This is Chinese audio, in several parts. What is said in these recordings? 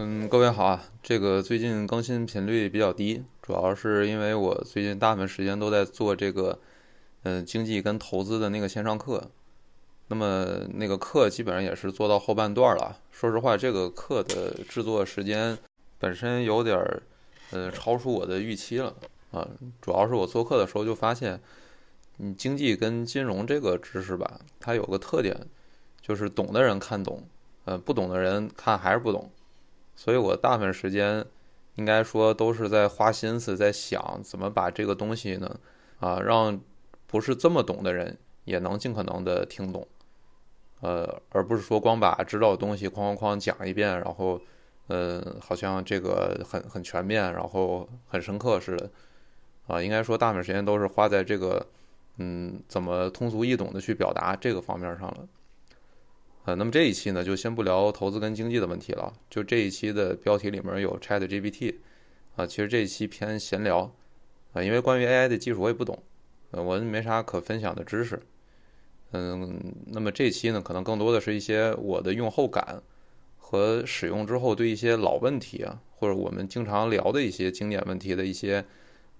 嗯，各位好啊。这个最近更新频率比较低，主要是因为我最近大部分时间都在做这个，嗯，经济跟投资的那个线上课。那么那个课基本上也是做到后半段了。说实话，这个课的制作时间本身有点儿，呃，超出我的预期了啊。主要是我做课的时候就发现，嗯，经济跟金融这个知识吧，它有个特点，就是懂的人看懂，呃，不懂的人看还是不懂。所以我大部分时间，应该说都是在花心思在想怎么把这个东西呢，啊，让不是这么懂的人也能尽可能的听懂，呃，而不是说光把知道的东西哐哐哐讲一遍，然后，呃，好像这个很很全面，然后很深刻似的，啊，应该说大部分时间都是花在这个，嗯，怎么通俗易懂的去表达这个方面上了。呃，那么这一期呢，就先不聊投资跟经济的问题了。就这一期的标题里面有 Chat GPT，啊，其实这一期偏闲聊，啊，因为关于 AI 的技术我也不懂，呃，我没啥可分享的知识。嗯，那么这期呢，可能更多的是一些我的用后感和使用之后对一些老问题啊，或者我们经常聊的一些经典问题的一些，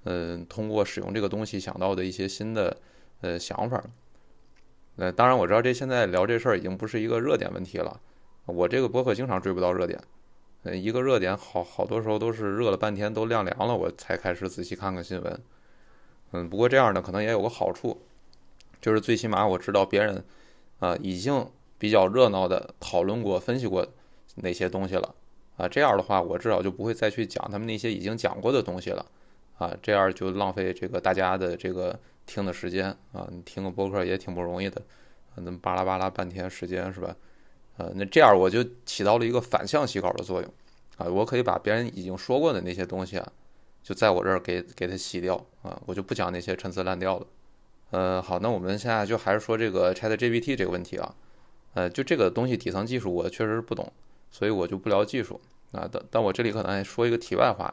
嗯，通过使用这个东西想到的一些新的呃想法。呃，当然我知道这现在聊这事儿已经不是一个热点问题了。我这个博客经常追不到热点，呃，一个热点好好多时候都是热了半天都晾凉了，我才开始仔细看看新闻。嗯，不过这样呢，可能也有个好处，就是最起码我知道别人啊已经比较热闹的讨论过、分析过哪些东西了啊。这样的话，我至少就不会再去讲他们那些已经讲过的东西了啊。这样就浪费这个大家的这个。听的时间啊，你听个播客也挺不容易的，那么巴拉巴拉半天时间是吧？呃，那这样我就起到了一个反向洗稿的作用啊，我可以把别人已经说过的那些东西啊，就在我这儿给给它洗掉啊，我就不讲那些陈词滥调了。呃，好，那我们现在就还是说这个 Chat GPT 这个问题啊，呃，就这个东西底层技术我确实是不懂，所以我就不聊技术啊。但但我这里可能还说一个题外话，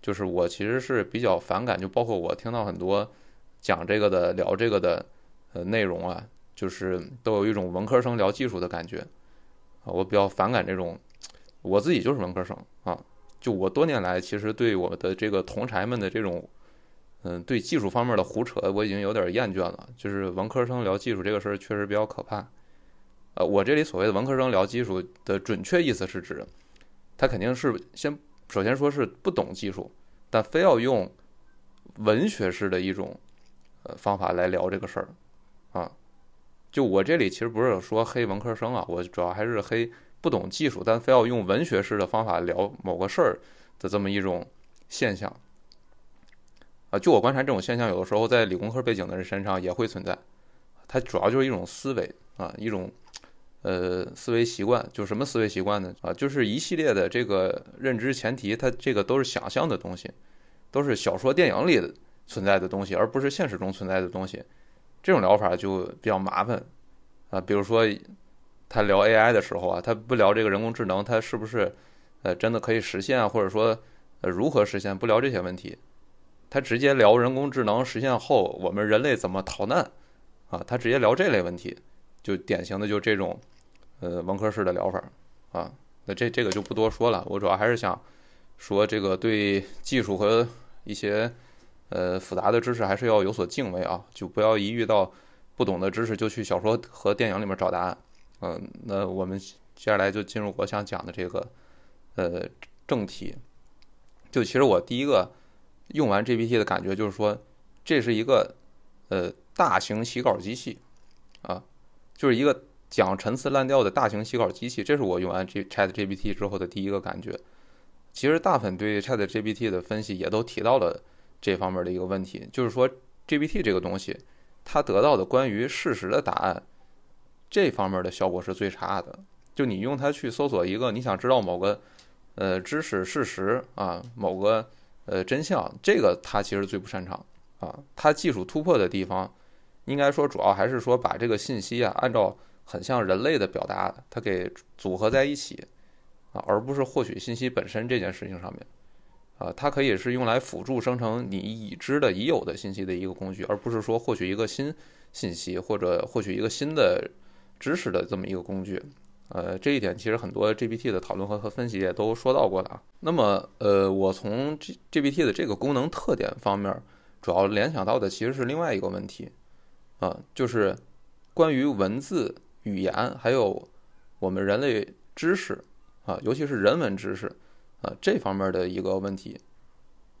就是我其实是比较反感，就包括我听到很多。讲这个的聊这个的呃内容啊，就是都有一种文科生聊技术的感觉啊，我比较反感这种。我自己就是文科生啊，就我多年来其实对我的这个同柴们的这种嗯对技术方面的胡扯，我已经有点厌倦了。就是文科生聊技术这个事儿确实比较可怕。呃，我这里所谓的文科生聊技术的准确意思是指，他肯定是先首先说是不懂技术，但非要用文学式的一种。方法来聊这个事儿，啊，就我这里其实不是说黑文科生啊，我主要还是黑不懂技术，但非要用文学式的方法聊某个事儿的这么一种现象，啊，就我观察这种现象，有的时候在理工科背景的人身上也会存在，它主要就是一种思维啊，一种呃思维习惯，就什么思维习惯呢？啊，就是一系列的这个认知前提，它这个都是想象的东西，都是小说电影里的。存在的东西，而不是现实中存在的东西，这种疗法就比较麻烦啊。比如说，他聊 AI 的时候啊，他不聊这个人工智能，它是不是呃真的可以实现，或者说呃如何实现，不聊这些问题，他直接聊人工智能实现后我们人类怎么逃难啊，他直接聊这类问题，就典型的就这种呃文科式的疗法啊。那这这个就不多说了，我主要还是想说这个对技术和一些。呃，复杂的知识还是要有所敬畏啊，就不要一遇到不懂的知识就去小说和电影里面找答案。嗯，那我们接下来就进入我想讲的这个呃正题。就其实我第一个用完 GPT 的感觉就是说，这是一个呃大型洗稿机器啊，就是一个讲陈词滥调的大型洗稿机器。这是我用完 G Chat GPT 之后的第一个感觉。其实大部分对 Chat GPT 的分析也都提到了。这方面的一个问题，就是说 GPT 这个东西，它得到的关于事实的答案，这方面的效果是最差的。就你用它去搜索一个你想知道某个呃知识事实啊，某个呃真相，这个它其实最不擅长啊。它技术突破的地方，应该说主要还是说把这个信息啊，按照很像人类的表达，它给组合在一起啊，而不是获取信息本身这件事情上面。啊，它可以是用来辅助生成你已知的、已有的信息的一个工具，而不是说获取一个新信息或者获取一个新的知识的这么一个工具。呃，这一点其实很多 GPT 的讨论和和分析也都说到过了啊。那么，呃，我从 G GPT 的这个功能特点方面，主要联想到的其实是另外一个问题，啊，就是关于文字、语言还有我们人类知识啊，尤其是人文知识啊这方面的一个问题，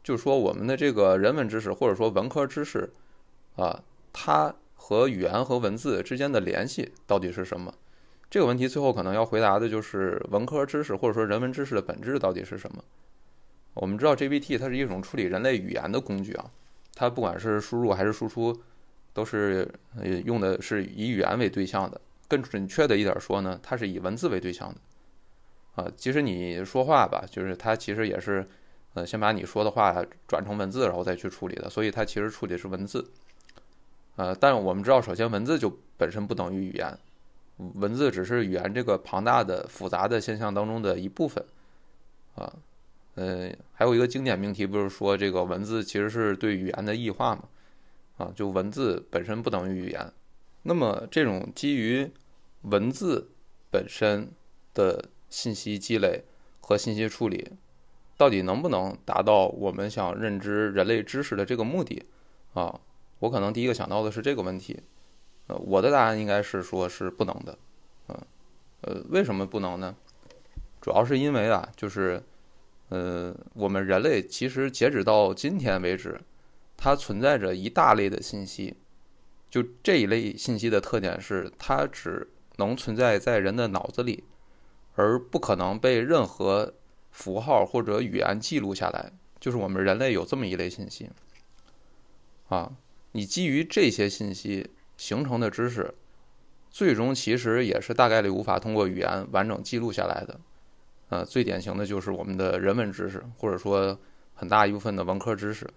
就是说我们的这个人文知识或者说文科知识啊，它和语言和文字之间的联系到底是什么？这个问题最后可能要回答的就是文科知识或者说人文知识的本质到底是什么？我们知道 GPT 它是一种处理人类语言的工具啊，它不管是输入还是输出，都是用的是以语言为对象的。更准确的一点说呢，它是以文字为对象的。啊，即使你说话吧，就是它其实也是呃先把你说的话转成文字，然后再去处理的，所以它其实处理是文字。呃，但我们知道，首先文字就本身不等于语言。文字只是语言这个庞大的、复杂的现象当中的一部分，啊，呃，还有一个经典命题不是说这个文字其实是对语言的异化嘛？啊，就文字本身不等于语言。那么这种基于文字本身的信息积累和信息处理，到底能不能达到我们想认知人类知识的这个目的？啊，我可能第一个想到的是这个问题。呃，我的答案应该是说是不能的，嗯，呃，为什么不能呢？主要是因为啊，就是，呃，我们人类其实截止到今天为止，它存在着一大类的信息，就这一类信息的特点是，它只能存在在人的脑子里，而不可能被任何符号或者语言记录下来。就是我们人类有这么一类信息，啊，你基于这些信息。形成的知识，最终其实也是大概率无法通过语言完整记录下来的。呃，最典型的就是我们的人文知识，或者说很大一部分的文科知识。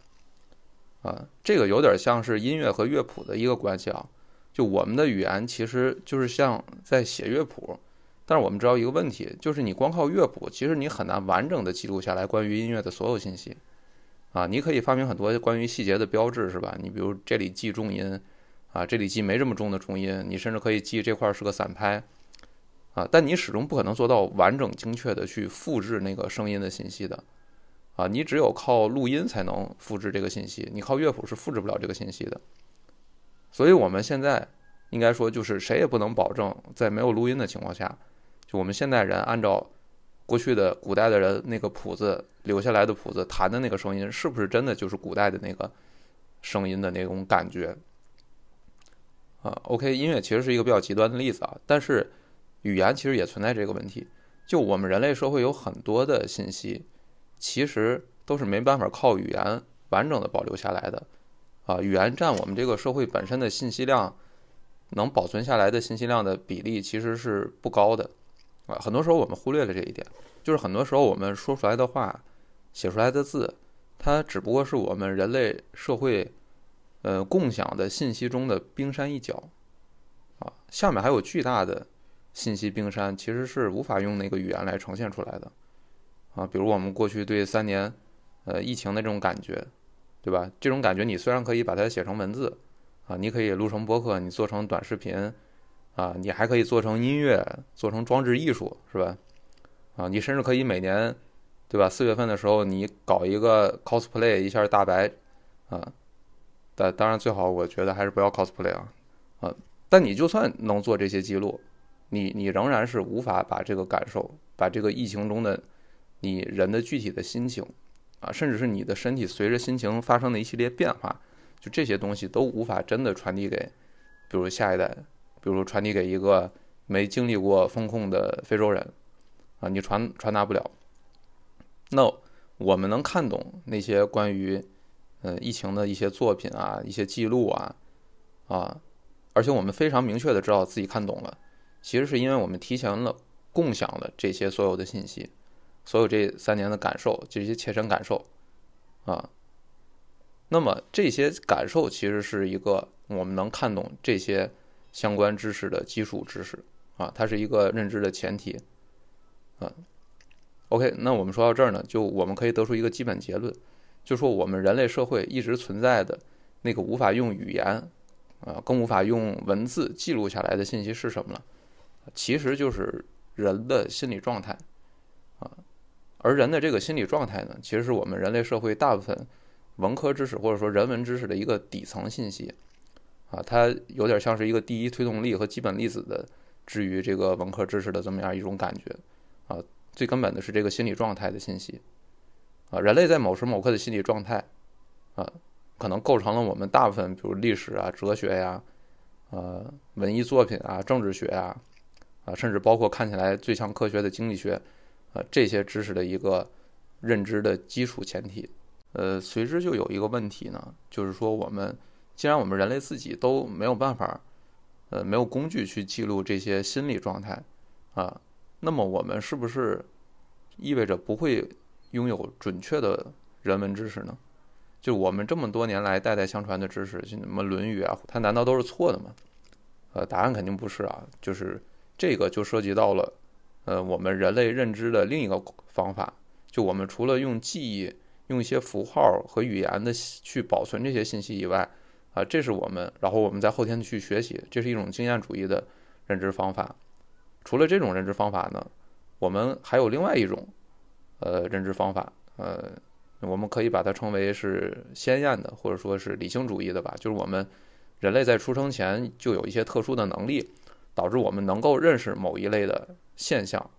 啊，这个有点像是音乐和乐谱的一个关系啊。就我们的语言其实就是像在写乐谱，但是我们知道一个问题，就是你光靠乐谱，其实你很难完整的记录下来关于音乐的所有信息。啊，你可以发明很多关于细节的标志，是吧？你比如这里记重音。啊，这里记没这么重的重音，你甚至可以记这块是个散拍，啊，但你始终不可能做到完整精确的去复制那个声音的信息的，啊，你只有靠录音才能复制这个信息，你靠乐谱是复制不了这个信息的。所以我们现在应该说，就是谁也不能保证在没有录音的情况下，就我们现代人按照过去的古代的人那个谱子留下来的谱子弹的那个声音，是不是真的就是古代的那个声音的那种感觉。啊，OK，音乐其实是一个比较极端的例子啊，但是语言其实也存在这个问题。就我们人类社会有很多的信息，其实都是没办法靠语言完整的保留下来的。啊，语言占我们这个社会本身的信息量能保存下来的信息量的比例其实是不高的。啊，很多时候我们忽略了这一点，就是很多时候我们说出来的话、写出来的字，它只不过是我们人类社会。呃，共享的信息中的冰山一角，啊，下面还有巨大的信息冰山，其实是无法用那个语言来呈现出来的，啊，比如我们过去对三年，呃，疫情的这种感觉，对吧？这种感觉你虽然可以把它写成文字，啊，你可以录成播客，你做成短视频，啊，你还可以做成音乐，做成装置艺术，是吧？啊，你甚至可以每年，对吧？四月份的时候，你搞一个 cosplay 一下大白，啊。但当然，最好我觉得还是不要 cosplay 啊，啊！但你就算能做这些记录，你你仍然是无法把这个感受，把这个疫情中的你人的具体的心情，啊，甚至是你的身体随着心情发生的一系列变化，就这些东西都无法真的传递给，比如下一代，比如传递给一个没经历过风控的非洲人，啊，你传传达不了。那我们能看懂那些关于。呃，疫情的一些作品啊，一些记录啊，啊，而且我们非常明确的知道自己看懂了，其实是因为我们提前了共享了这些所有的信息，所有这三年的感受，这些切身感受，啊，那么这些感受其实是一个我们能看懂这些相关知识的基础知识，啊，它是一个认知的前提，啊，OK，那我们说到这儿呢，就我们可以得出一个基本结论。就说我们人类社会一直存在的那个无法用语言，啊，更无法用文字记录下来的信息是什么呢？其实就是人的心理状态啊，而人的这个心理状态呢，其实是我们人类社会大部分文科知识或者说人文知识的一个底层信息啊，它有点像是一个第一推动力和基本粒子的至于这个文科知识的这么样一种感觉啊，最根本的是这个心理状态的信息啊，人类在某时某刻的心理状态啊，可能构成了我们大部分比如历史啊、哲学呀。呃，文艺作品啊，政治学啊，啊，甚至包括看起来最像科学的经济学，啊，这些知识的一个认知的基础前提。呃，随之就有一个问题呢，就是说我们既然我们人类自己都没有办法，呃，没有工具去记录这些心理状态啊，那么我们是不是意味着不会拥有准确的人文知识呢？就我们这么多年来代代相传的知识，就什么《论语》啊，它难道都是错的吗？呃，答案肯定不是啊。就是这个就涉及到了，呃，我们人类认知的另一个方法。就我们除了用记忆、用一些符号和语言的去保存这些信息以外，啊，这是我们，然后我们在后天去学习，这是一种经验主义的认知方法。除了这种认知方法呢，我们还有另外一种，呃，认知方法，呃。我们可以把它称为是鲜艳的，或者说是理性主义的吧。就是我们人类在出生前就有一些特殊的能力，导致我们能够认识某一类的现象。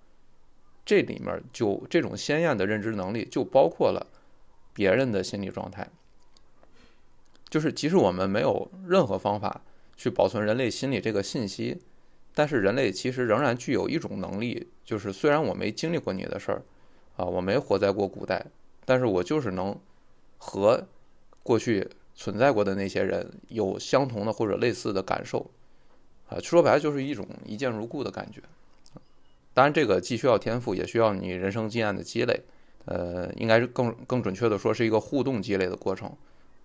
这里面就这种鲜艳的认知能力，就包括了别人的心理状态。就是即使我们没有任何方法去保存人类心理这个信息，但是人类其实仍然具有一种能力，就是虽然我没经历过你的事儿，啊，我没活在过古代。但是我就是能和过去存在过的那些人有相同的或者类似的感受，啊，说白了就是一种一见如故的感觉。当然，这个既需要天赋，也需要你人生经验的积累。呃，应该是更更准确的说，是一个互动积累的过程。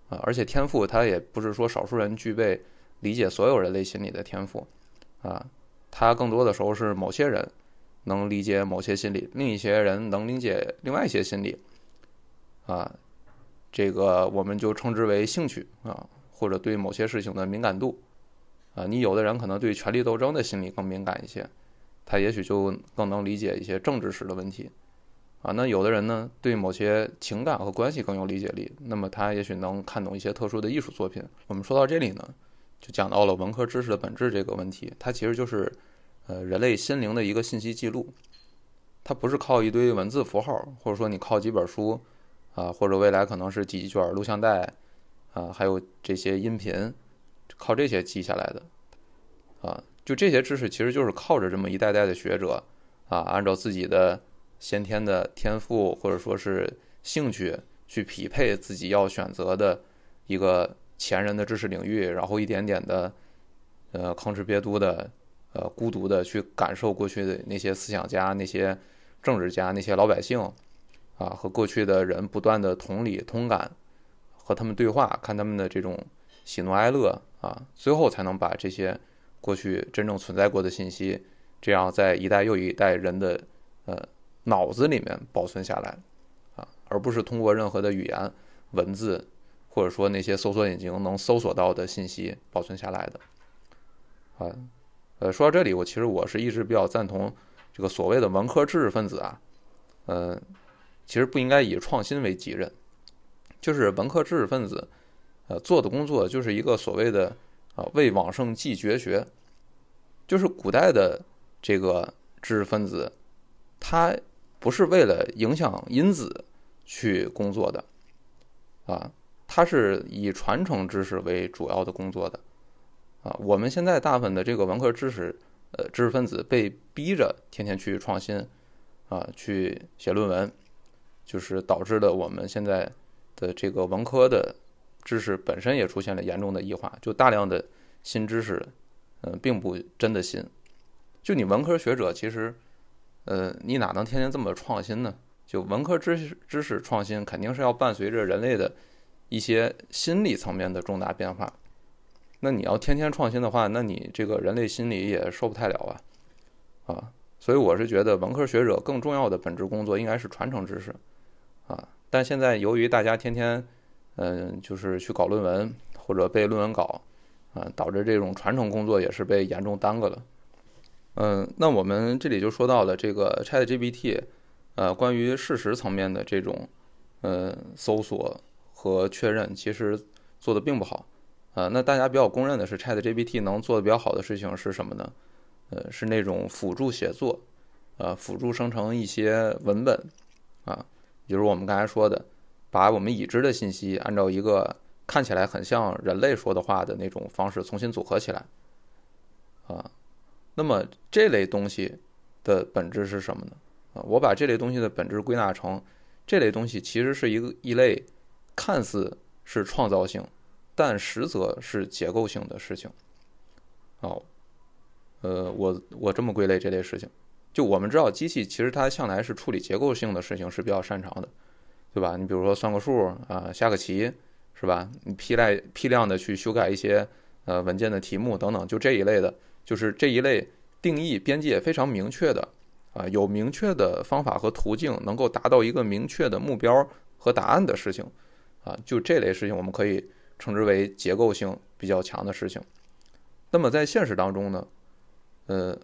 啊，而且天赋它也不是说少数人具备理解所有人类心理的天赋，啊，它更多的时候是某些人能理解某些心理，另一些人能理解另外一些心理。啊，这个我们就称之为兴趣啊，或者对某些事情的敏感度啊。你有的人可能对权力斗争的心理更敏感一些，他也许就更能理解一些政治史的问题啊。那有的人呢，对某些情感和关系更有理解力，那么他也许能看懂一些特殊的艺术作品。我们说到这里呢，就讲到了文科知识的本质这个问题，它其实就是呃人类心灵的一个信息记录，它不是靠一堆文字符号，或者说你靠几本书。啊，或者未来可能是几卷录像带，啊，还有这些音频，靠这些记下来的，啊，就这些知识其实就是靠着这么一代代的学者，啊，按照自己的先天的天赋或者说是兴趣去匹配自己要选择的一个前人的知识领域，然后一点点的，呃，吭哧瘪肚的，呃，孤独的去感受过去的那些思想家、那些政治家、那些老百姓。啊，和过去的人不断的同理同感，和他们对话，看他们的这种喜怒哀乐啊，最后才能把这些过去真正存在过的信息，这样在一代又一代人的呃脑子里面保存下来啊，而不是通过任何的语言文字，或者说那些搜索引擎能搜索到的信息保存下来的啊。呃，说到这里，我其实我是一直比较赞同这个所谓的文科知识分子啊，嗯。其实不应该以创新为己任，就是文科知识分子，呃，做的工作就是一个所谓的啊为往圣继绝学，就是古代的这个知识分子，他不是为了影响因子去工作的，啊，它是以传承知识为主要的工作的，啊，我们现在大部分的这个文科知识，呃，知识分子被逼着天天去创新，啊，去写论文。就是导致了我们现在的这个文科的知识本身也出现了严重的异化，就大量的新知识，嗯，并不真的新。就你文科学者，其实，呃，你哪能天天这么创新呢？就文科知识知识创新，肯定是要伴随着人类的一些心理层面的重大变化。那你要天天创新的话，那你这个人类心理也受不太了啊，啊，所以我是觉得文科学者更重要的本职工作应该是传承知识。啊，但现在由于大家天天，嗯，就是去搞论文或者背论文稿，啊，导致这种传承工作也是被严重耽搁了。嗯，那我们这里就说到了这个 ChatGPT，呃，关于事实层面的这种呃搜索和确认，其实做的并不好。呃，那大家比较公认的是 ChatGPT 能做的比较好的事情是什么呢？呃，是那种辅助写作，呃，辅助生成一些文本，啊，比如我们刚才说的，把我们已知的信息按照一个看起来很像人类说的话的那种方式重新组合起来，啊。那么这类东西的本质是什么呢？啊，我把这类东西的本质归纳成，这类东西其实是一个一类看似是创造性，但实则是结构性的事情。哦，呃，我我这么归类这类事情，就我们知道机器其实它向来是处理结构性的事情是比较擅长的，对吧？你比如说算个数啊，下个棋，是吧？你批量批量的去修改一些呃文件的题目等等，就这一类的。就是这一类定义边界非常明确的，啊，有明确的方法和途径，能够达到一个明确的目标和答案的事情，啊，就这类事情我们可以称之为结构性比较强的事情。那么在现实当中呢，呃，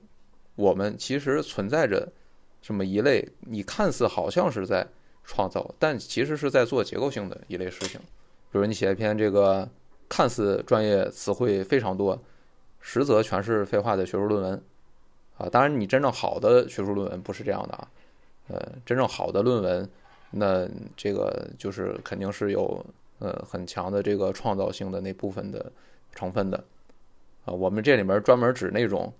我们其实存在着这么一类，你看似好像是在创造，但其实是在做结构性的一类事情。比如你写一篇这个看似专业词汇非常多。实则全是废话的学术论文，啊，当然你真正好的学术论文不是这样的啊，呃，真正好的论文，那这个就是肯定是有呃很强的这个创造性的那部分的成分的，啊，我们这里面专门指那种，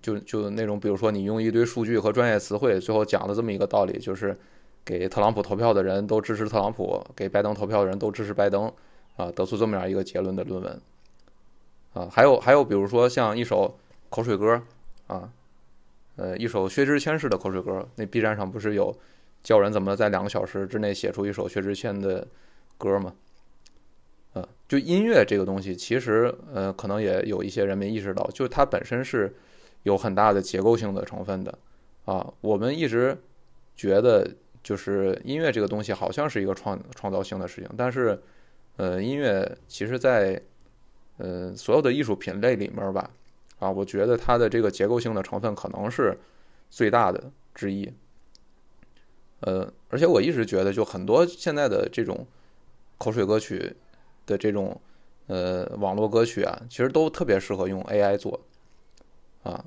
就就那种，比如说你用一堆数据和专业词汇，最后讲了这么一个道理，就是给特朗普投票的人都支持特朗普，给拜登投票的人都支持拜登，啊，得出这么样一个结论的论文。啊，还有还有，比如说像一首口水歌，啊，呃，一首薛之谦式的口水歌，那 B 站上不是有教人怎么在两个小时之内写出一首薛之谦的歌吗？啊，就音乐这个东西，其实呃，可能也有一些人没意识到，就它本身是有很大的结构性的成分的。啊，我们一直觉得就是音乐这个东西好像是一个创创造性的事情，但是呃，音乐其实在呃，所有的艺术品类里面吧，啊，我觉得它的这个结构性的成分可能是最大的之一。呃，而且我一直觉得，就很多现在的这种口水歌曲的这种呃网络歌曲啊，其实都特别适合用 AI 做。啊，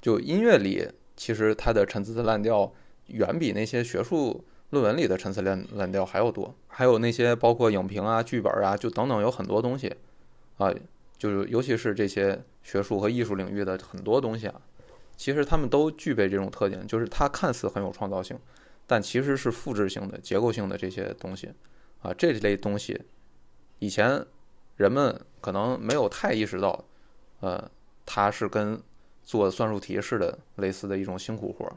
就音乐里，其实它的陈词滥调远比那些学术论文里的陈词滥滥调还要多。还有那些包括影评啊、剧本啊，就等等，有很多东西。啊，就是尤其是这些学术和艺术领域的很多东西啊，其实他们都具备这种特点，就是它看似很有创造性，但其实是复制性的、结构性的这些东西啊。这类东西以前人们可能没有太意识到，呃，它是跟做算术题似的类似的一种辛苦活儿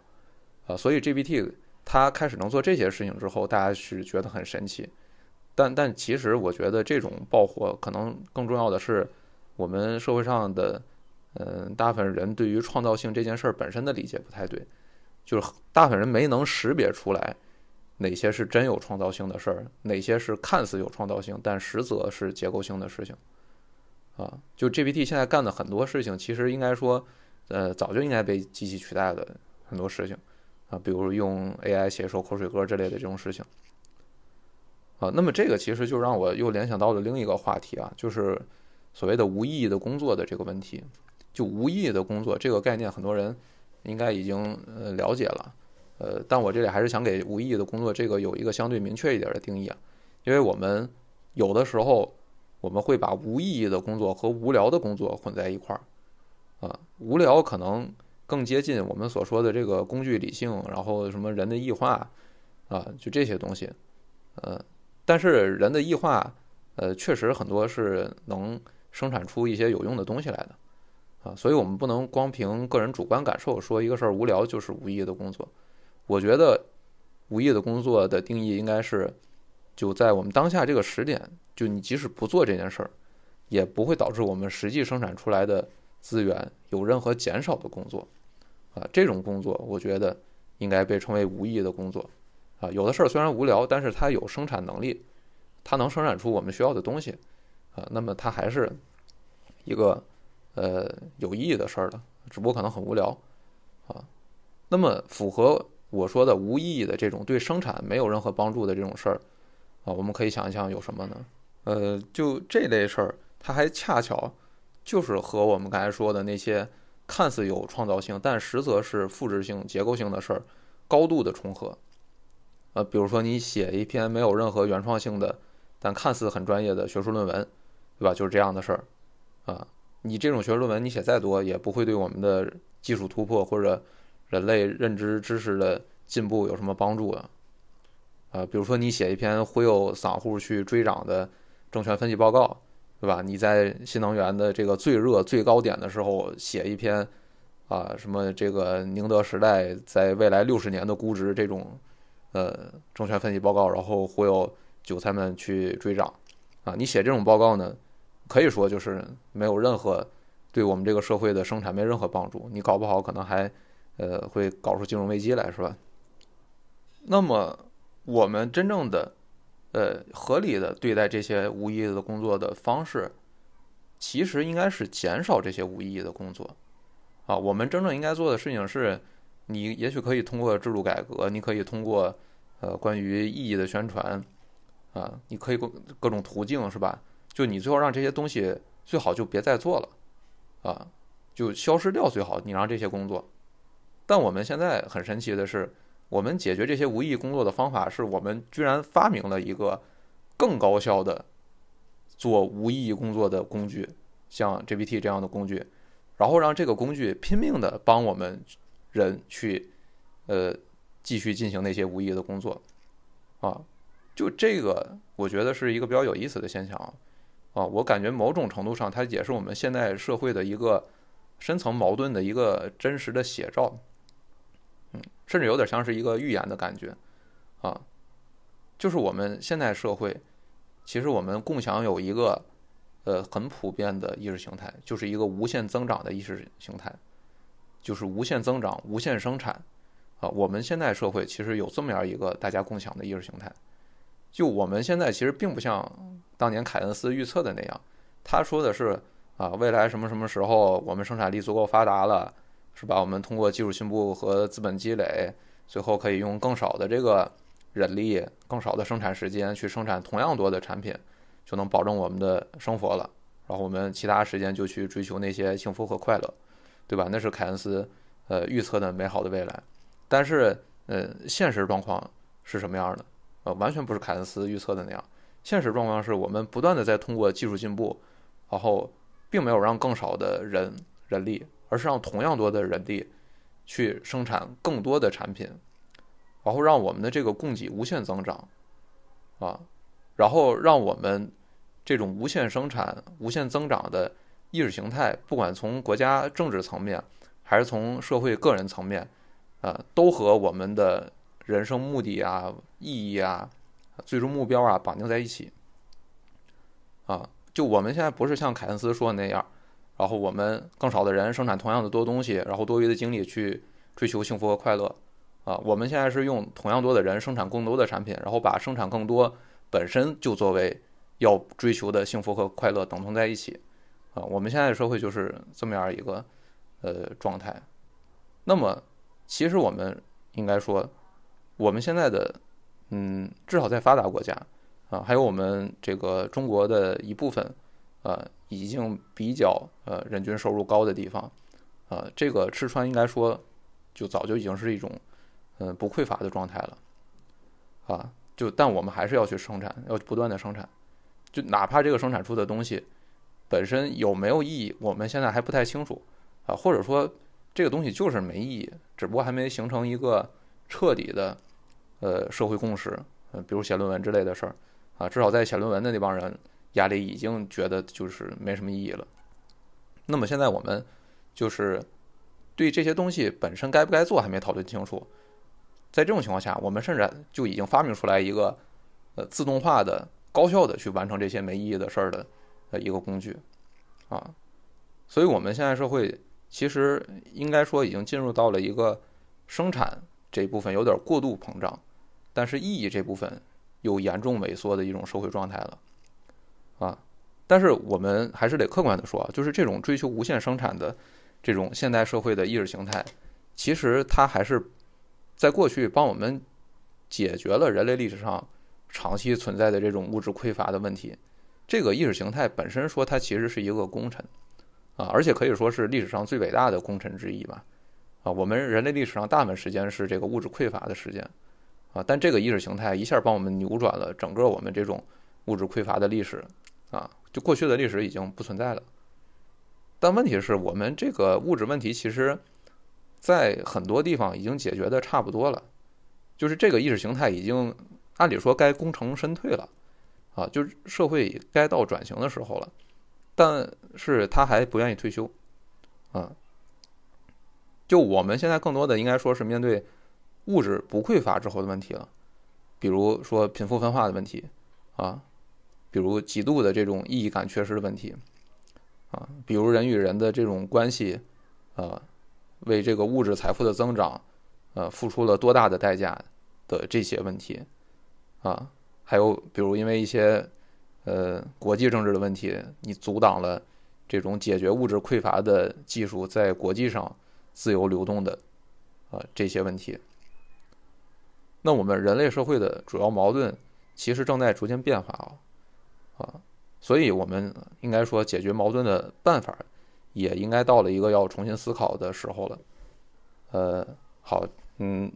啊。所以 GPT 它开始能做这些事情之后，大家是觉得很神奇。但但其实我觉得这种爆火可能更重要的是，我们社会上的嗯大部分人对于创造性这件事本身的理解不太对，就是大部分人没能识别出来哪些是真有创造性的事儿，哪些是看似有创造性但实则是结构性的事情啊。就 GPT 现在干的很多事情，其实应该说呃早就应该被机器取代的很多事情啊，比如用 AI 写一首口水歌之类的这种事情。啊，那么这个其实就让我又联想到了另一个话题啊，就是所谓的无意义的工作的这个问题。就无意义的工作这个概念，很多人应该已经呃了解了，呃，但我这里还是想给无意义的工作这个有一个相对明确一点的定义啊，因为我们有的时候我们会把无意义的工作和无聊的工作混在一块儿啊，无聊可能更接近我们所说的这个工具理性，然后什么人的异化啊，就这些东西，呃。但是人的异化，呃，确实很多是能生产出一些有用的东西来的，啊，所以我们不能光凭个人主观感受说一个事儿无聊就是无意义的工作。我觉得无意义的工作的定义应该是，就在我们当下这个时点，就你即使不做这件事儿，也不会导致我们实际生产出来的资源有任何减少的工作，啊，这种工作我觉得应该被称为无意义的工作。啊，有的事儿虽然无聊，但是它有生产能力，它能生产出我们需要的东西，啊，那么它还是一个呃有意义的事儿的只不过可能很无聊啊。那么符合我说的无意义的这种对生产没有任何帮助的这种事儿啊，我们可以想一想有什么呢？呃，就这类事儿，它还恰巧就是和我们刚才说的那些看似有创造性，但实则是复制性、结构性的事儿高度的重合。呃，比如说你写一篇没有任何原创性的，但看似很专业的学术论文，对吧？就是这样的事儿，啊，你这种学术论文你写再多，也不会对我们的技术突破或者人类认知知识的进步有什么帮助啊。啊，比如说你写一篇忽悠散户去追涨的证券分析报告，对吧？你在新能源的这个最热最高点的时候写一篇，啊，什么这个宁德时代在未来六十年的估值这种。呃，证券分析报告，然后忽悠韭菜们去追涨，啊，你写这种报告呢，可以说就是没有任何对我们这个社会的生产没任何帮助，你搞不好可能还呃会搞出金融危机来，是吧？那么我们真正的呃合理的对待这些无意义的工作的方式，其实应该是减少这些无意义的工作，啊，我们真正应该做的事情是。你也许可以通过制度改革，你可以通过呃关于意义的宣传，啊，你可以各各种途径是吧？就你最后让这些东西最好就别再做了，啊，就消失掉最好。你让这些工作，但我们现在很神奇的是，我们解决这些无意义工作的方法是我们居然发明了一个更高效的做无意义工作的工具，像 GPT 这样的工具，然后让这个工具拼命的帮我们。人去，呃，继续进行那些无意义的工作，啊，就这个，我觉得是一个比较有意思的现象，啊，我感觉某种程度上，它也是我们现代社会的一个深层矛盾的一个真实的写照，嗯，甚至有点像是一个预言的感觉，啊，就是我们现代社会，其实我们共享有一个，呃，很普遍的意识形态，就是一个无限增长的意识形态。就是无限增长、无限生产，啊，我们现在社会其实有这么样一个大家共享的意识形态。就我们现在其实并不像当年凯恩斯预测的那样，他说的是啊，未来什么什么时候我们生产力足够发达了，是吧？我们通过技术进步和资本积累，最后可以用更少的这个人力、更少的生产时间去生产同样多的产品，就能保证我们的生活了。然后我们其他时间就去追求那些幸福和快乐。对吧？那是凯恩斯，呃，预测的美好的未来。但是，呃，现实状况是什么样的？呃，完全不是凯恩斯预测的那样。现实状况是我们不断的在通过技术进步，然后并没有让更少的人人力，而是让同样多的人力去生产更多的产品，然后让我们的这个供给无限增长，啊，然后让我们这种无限生产、无限增长的。意识形态，不管从国家政治层面，还是从社会个人层面，呃，都和我们的人生目的啊、意义啊、最终目标啊绑定在一起。啊，就我们现在不是像凯恩斯说的那样，然后我们更少的人生产同样的多东西，然后多余的精力去追求幸福和快乐。啊，我们现在是用同样多的人生产更多的产品，然后把生产更多本身就作为要追求的幸福和快乐等同在一起。啊，我们现在的社会就是这么样一个呃状态。那么，其实我们应该说，我们现在的嗯，至少在发达国家啊，还有我们这个中国的一部分呃，已经比较呃人均收入高的地方啊，这个吃穿应该说就早就已经是一种嗯不匮乏的状态了啊。就但我们还是要去生产，要不断的生产，就哪怕这个生产出的东西。本身有没有意义，我们现在还不太清楚啊，或者说这个东西就是没意义，只不过还没形成一个彻底的呃社会共识，嗯，比如写论文之类的事儿啊，至少在写论文的那帮人压力已经觉得就是没什么意义了。那么现在我们就是对这些东西本身该不该做还没讨论清楚，在这种情况下，我们甚至就已经发明出来一个呃自动化的、高效的去完成这些没意义的事儿的。的一个工具，啊，所以我们现在社会其实应该说已经进入到了一个生产这部分有点过度膨胀，但是意义这部分又严重萎缩的一种社会状态了，啊，但是我们还是得客观的说，就是这种追求无限生产的这种现代社会的意识形态，其实它还是在过去帮我们解决了人类历史上长期存在的这种物质匮乏的问题。这个意识形态本身说它其实是一个功臣啊，而且可以说是历史上最伟大的功臣之一吧。啊，我们人类历史上大部分时间是这个物质匮乏的时间啊，但这个意识形态一下帮我们扭转了整个我们这种物质匮乏的历史啊，就过去的历史已经不存在了。但问题是我们这个物质问题，其实，在很多地方已经解决的差不多了，就是这个意识形态已经按理说该功成身退了，啊，就是社会该到转型的时候了，但是他还不愿意退休，啊，就我们现在更多的应该说是面对物质不匮乏之后的问题了，比如说贫富分化的问题，啊，比如极度的这种意义感缺失的问题。啊，比如人与人的这种关系，呃，为这个物质财富的增长，呃，付出了多大的代价的这些问题，啊，还有比如因为一些呃国际政治的问题，你阻挡了这种解决物质匮乏的技术在国际上自由流动的，啊，这些问题。那我们人类社会的主要矛盾其实正在逐渐变化啊，啊。所以，我们应该说，解决矛盾的办法，也应该到了一个要重新思考的时候了。呃，好，嗯，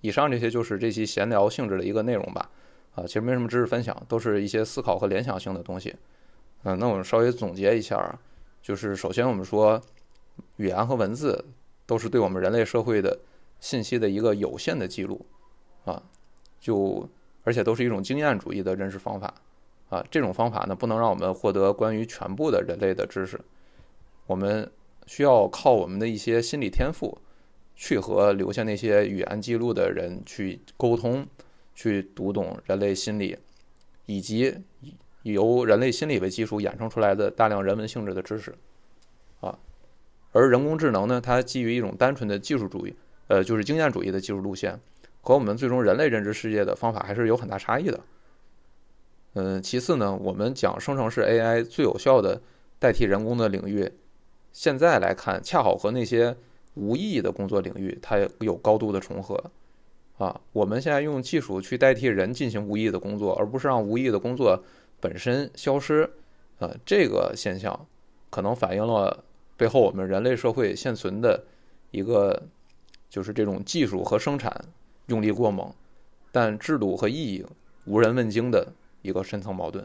以上这些就是这期闲聊性质的一个内容吧。啊，其实没什么知识分享，都是一些思考和联想性的东西。嗯，那我们稍微总结一下，就是首先我们说，语言和文字都是对我们人类社会的信息的一个有限的记录，啊，就而且都是一种经验主义的认识方法。啊，这种方法呢，不能让我们获得关于全部的人类的知识。我们需要靠我们的一些心理天赋，去和留下那些语言记录的人去沟通，去读懂人类心理，以及由人类心理为基础衍生出来的大量人文性质的知识。啊，而人工智能呢，它基于一种单纯的技术主义，呃，就是经验主义的技术路线，和我们最终人类认知世界的方法还是有很大差异的。嗯，其次呢，我们讲生成式 AI 最有效的代替人工的领域，现在来看，恰好和那些无意义的工作领域它有高度的重合。啊，我们现在用技术去代替人进行无意义的工作，而不是让无意义的工作本身消失。呃，这个现象可能反映了背后我们人类社会现存的一个，就是这种技术和生产用力过猛，但制度和意义无人问津的。一个深层矛盾。